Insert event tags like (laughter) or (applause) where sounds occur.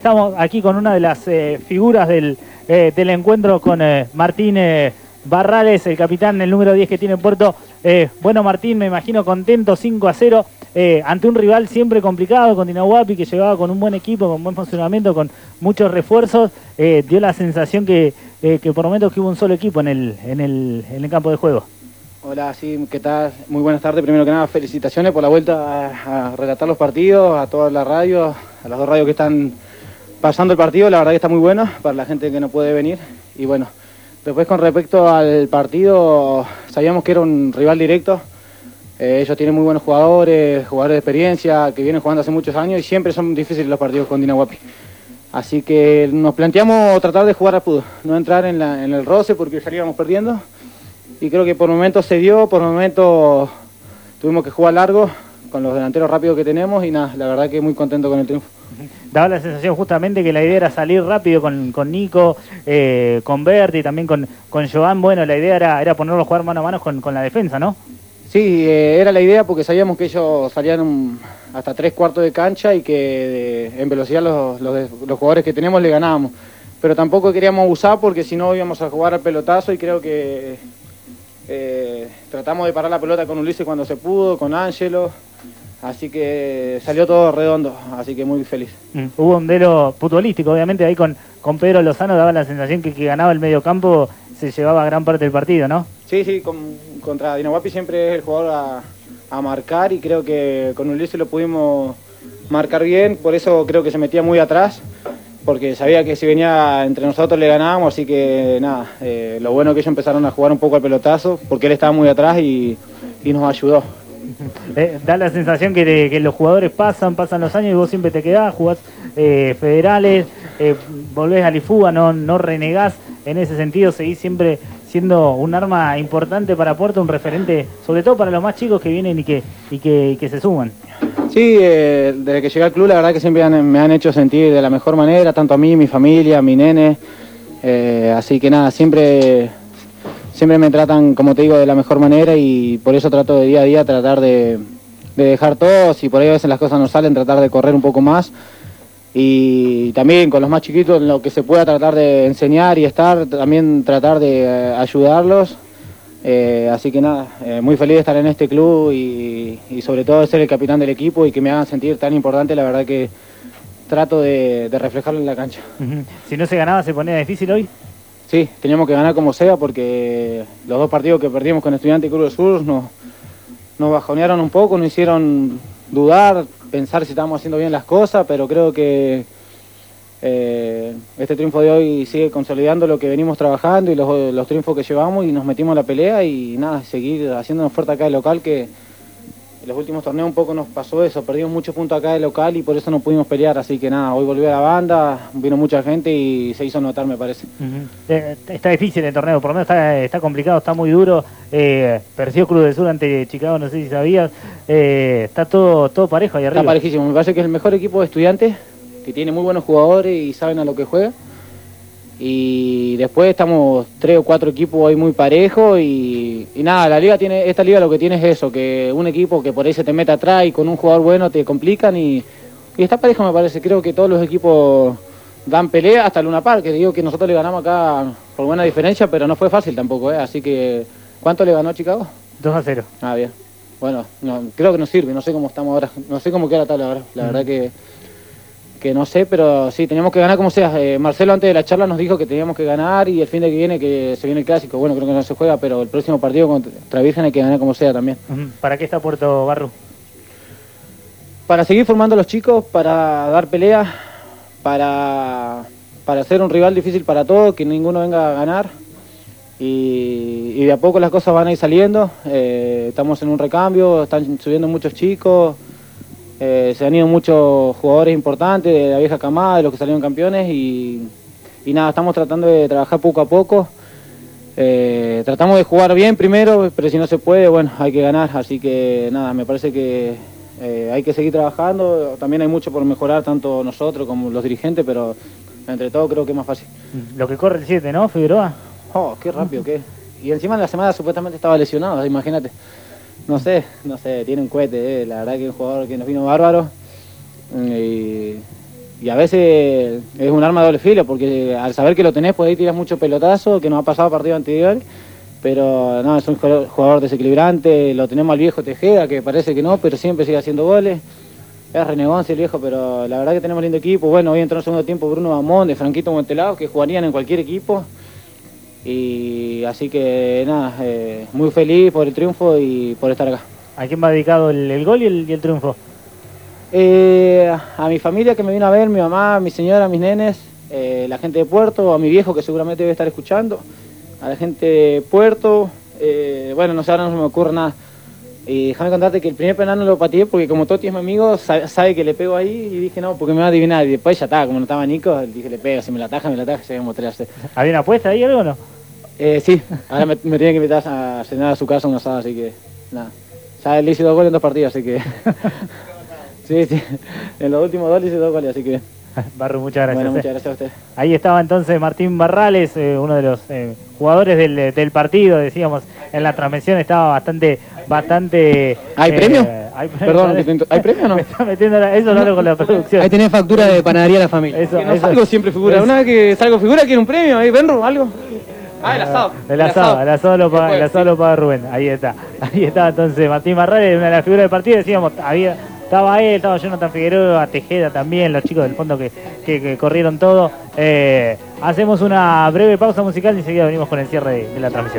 Estamos aquí con una de las eh, figuras del, eh, del, encuentro con eh, Martín Barrales, el capitán, el número 10 que tiene Puerto. bueno, Martín, me imagino contento, 5 a 0, ante un rival siempre complicado, con Dinahuapi, que llegaba con un buen equipo, con buen funcionamiento, con muchos refuerzos. dio la sensación que, que por momentos que hubo un solo equipo en el, en el, campo de juego. Hola, sí, ¿qué tal? Muy buenas tardes. Primero que nada, felicitaciones por la vuelta a, a relatar los partidos, a todas las radios, a las dos radios que están pasando el partido, la verdad que está muy bueno para la gente que no puede venir. Y bueno, después con respecto al partido, sabíamos que era un rival directo. Eh, ellos tienen muy buenos jugadores, jugadores de experiencia, que vienen jugando hace muchos años y siempre son difíciles los partidos con Dinahuapi. Así que nos planteamos tratar de jugar a fútbol, no entrar en, en el roce porque salíamos perdiendo. Y creo que por momentos se dio, por momentos tuvimos que jugar largo con los delanteros rápidos que tenemos y nada, la verdad que muy contento con el triunfo daba la sensación justamente que la idea era salir rápido con, con Nico, eh, con Berti, también con, con Joan. Bueno, la idea era, era ponerlos a jugar mano a mano con, con la defensa, ¿no? Sí, eh, era la idea porque sabíamos que ellos salían hasta tres cuartos de cancha y que en velocidad los, los, jugadores que tenemos le ganábamos. Pero tampoco queríamos usar porque si no íbamos a jugar al pelotazo y creo que eh, tratamos de parar la pelota con Ulises cuando se pudo, con Ángelo. Así que salió todo redondo, así que muy feliz. Mm. Hubo un duelo futbolístico, obviamente ahí con, con Pedro Lozano daba la sensación que, que ganaba el medio campo se llevaba gran parte del partido, ¿no? Sí, sí, con, contra Dinahuapi siempre es el jugador a, a, marcar y creo que con Ulises lo pudimos marcar bien, por eso creo que se metía muy atrás, porque sabía que si venía entre nosotros le ganábamos, así que nada, eh, lo bueno que ellos empezaron a jugar un poco al pelotazo, porque él estaba muy atrás y, y nos ayudó. Eh, da la sensación que, los jugadores pasan, pasan los años y vos siempre te quedás, jugás eh, federales, eh, volvés a Lifuga, no, no renegás. En ese sentido, seguís siempre siendo un arma importante para Puerto, un referente, sobre todo para los más chicos que vienen y que, y que, se suman. Sí, desde que llegué al club, la verdad que siempre me han hecho sentir de la mejor manera, tanto a mí, mi familia, mi nene. así que nada, siempre siempre me tratan, como te digo, de la mejor manera y por eso trato de día a día tratar de, dejar todo, si por ahí a veces las cosas no salen, tratar de correr un poco más y también con los más chiquitos lo que se pueda tratar de enseñar y estar, también tratar de eh, ayudarlos. Eh, así que nada, eh, muy feliz de estar en este club y, sobre todo de ser el capitán del equipo y que me hagan sentir tan importante, la verdad que trato de, reflejarlo en la cancha. Si no se ganaba, ¿se ponía difícil hoy? Sí, teníamos que ganar como sea porque los dos partidos que perdimos con Estudiante y Cruz del Sur nos, nos bajonearon un poco, nos hicieron dudar, pensar si estábamos haciendo bien las cosas, pero creo que eh, este triunfo de hoy sigue consolidando lo que venimos trabajando y los, los triunfos que llevamos y nos metimos en la pelea y nada, seguir haciéndonos fuerte acá de local que en los últimos torneos un poco nos pasó eso, perdimos muchos puntos acá de local y por eso no pudimos pelear, así que nada, hoy volvió a la banda, vino mucha gente y se hizo notar me parece. Eh, está difícil el torneo, por lo menos está, complicado, está muy duro, eh, perdió Cruz del Sur ante Chicago, no sé si sabías, eh, está todo, todo parejo ahí arriba. Está parejísimo, me parece que es el mejor equipo de estudiantes, que tiene muy buenos jugadores y saben a lo que juega y después estamos tres o cuatro equipos hoy muy parejos y, nada, la liga tiene, esta liga lo que tiene es eso, que un equipo que por ahí se te mete atrás y con un jugador bueno te complican y, está parejo me parece, creo que todos los equipos dan pelea hasta Luna Park, que digo que nosotros le ganamos acá por buena diferencia, pero no fue fácil tampoco, ¿eh? así que ¿cuánto le ganó Chicago? 2 a 0. Ah, bien. Bueno, no, creo que nos sirve, no sé cómo estamos ahora, no sé cómo queda la tabla ahora, la verdad que que no sé, pero sí, teníamos que ganar como sea. Eh, Marcelo antes de la charla nos dijo que teníamos que ganar y el fin de que viene que se viene el clásico. Bueno, creo que no se juega, pero el próximo partido contra Virgen hay que ganar como sea también. ¿Para qué está Puerto Barro? Para seguir formando a los chicos, para dar pelea, para, para ser un rival difícil para todos, que ninguno venga a ganar. Y, de a poco las cosas van a ir saliendo. Eh, estamos en un recambio, están subiendo muchos chicos. Eh, se han ido muchos jugadores importantes de la vieja camada, de los que salieron campeones y, nada, estamos tratando de trabajar poco a poco. Eh, tratamos de jugar bien primero, pero si no se puede, bueno, hay que ganar. Así que nada, me parece que eh, hay que seguir trabajando. También hay mucho por mejorar, tanto nosotros como los dirigentes, pero entre todo creo que es más fácil. Lo que corre el 7, ¿no, Figueroa? Oh, qué rápido que Y encima en la semana supuestamente estaba lesionado, imagínate. No sé, no sé, tiene un cohete, eh. la verdad que es un jugador que nos vino bárbaro. Y, y a veces es un arma de doble filo, porque al saber que lo tenés, por ahí tiras mucho pelotazo, que nos ha pasado a partidos anteriores, pero no, es un jugador desequilibrante, lo tenemos al viejo Tejeda, que parece que no, pero siempre sigue haciendo goles. Es renegón el viejo, pero la verdad que tenemos lindo equipo. Bueno, hoy entró en segundo tiempo Bruno Bamón, de Franquito Montelado, que jugarían en cualquier equipo. Y así que nada, eh, muy feliz por el triunfo y por estar acá. ¿A quién va dedicado el, gol y el, triunfo? Eh, a mi familia que me vino a ver, mi mamá, mi señora, mis nenes, eh, la gente de Puerto, a mi viejo que seguramente debe estar escuchando, a la gente de Puerto, bueno, no sé, ahora no se me ocurre nada. Y déjame contarte que el primer penal no lo pateé porque como Toti es mi amigo, sabe, que le pego ahí y dije no, porque me va a adivinar. Y después ya estaba, como no estaba Nico, dije le pego, si me la ataja, me la ataja, se va a mostrar. ¿Había una apuesta ahí algo o no? sí, ahora me, me tiene que invitar a cenar a su casa un asado, así que nada. Ya le hice dos goles en dos partidos, así que. (laughs) sí, sí. En los últimos dos le hice dos goles, así que. (laughs) Barro, muchas gracias. Bueno, muchas gracias a usted. Ahí estaba entonces Martín Barrales, eh, uno de los eh, jugadores del, partido, decíamos, en la transmisión estaba bastante... bastante ¿Hay premio? (laughs) Eh, Perdón, ¿hay premio o no? (laughs) eso no lo con la producción. Ahí tenés factura de panadería de la familia. Eso, no salgo siempre figura. Una vez que salgo figura, quiero un premio, ahí, Benro, algo. Ah, el asado. El asado, el asado, lo, paga, el asado lo paga Rubén. Ahí está. Ahí está entonces Martín Barrales, una de las figuras del partido. Decíamos, había, estaba él, estaba Jonathan Figueroa, Tejeda también, los chicos del fondo que, que, corrieron todo. Eh, hacemos una breve pausa musical y enseguida venimos con el cierre de la transmisión.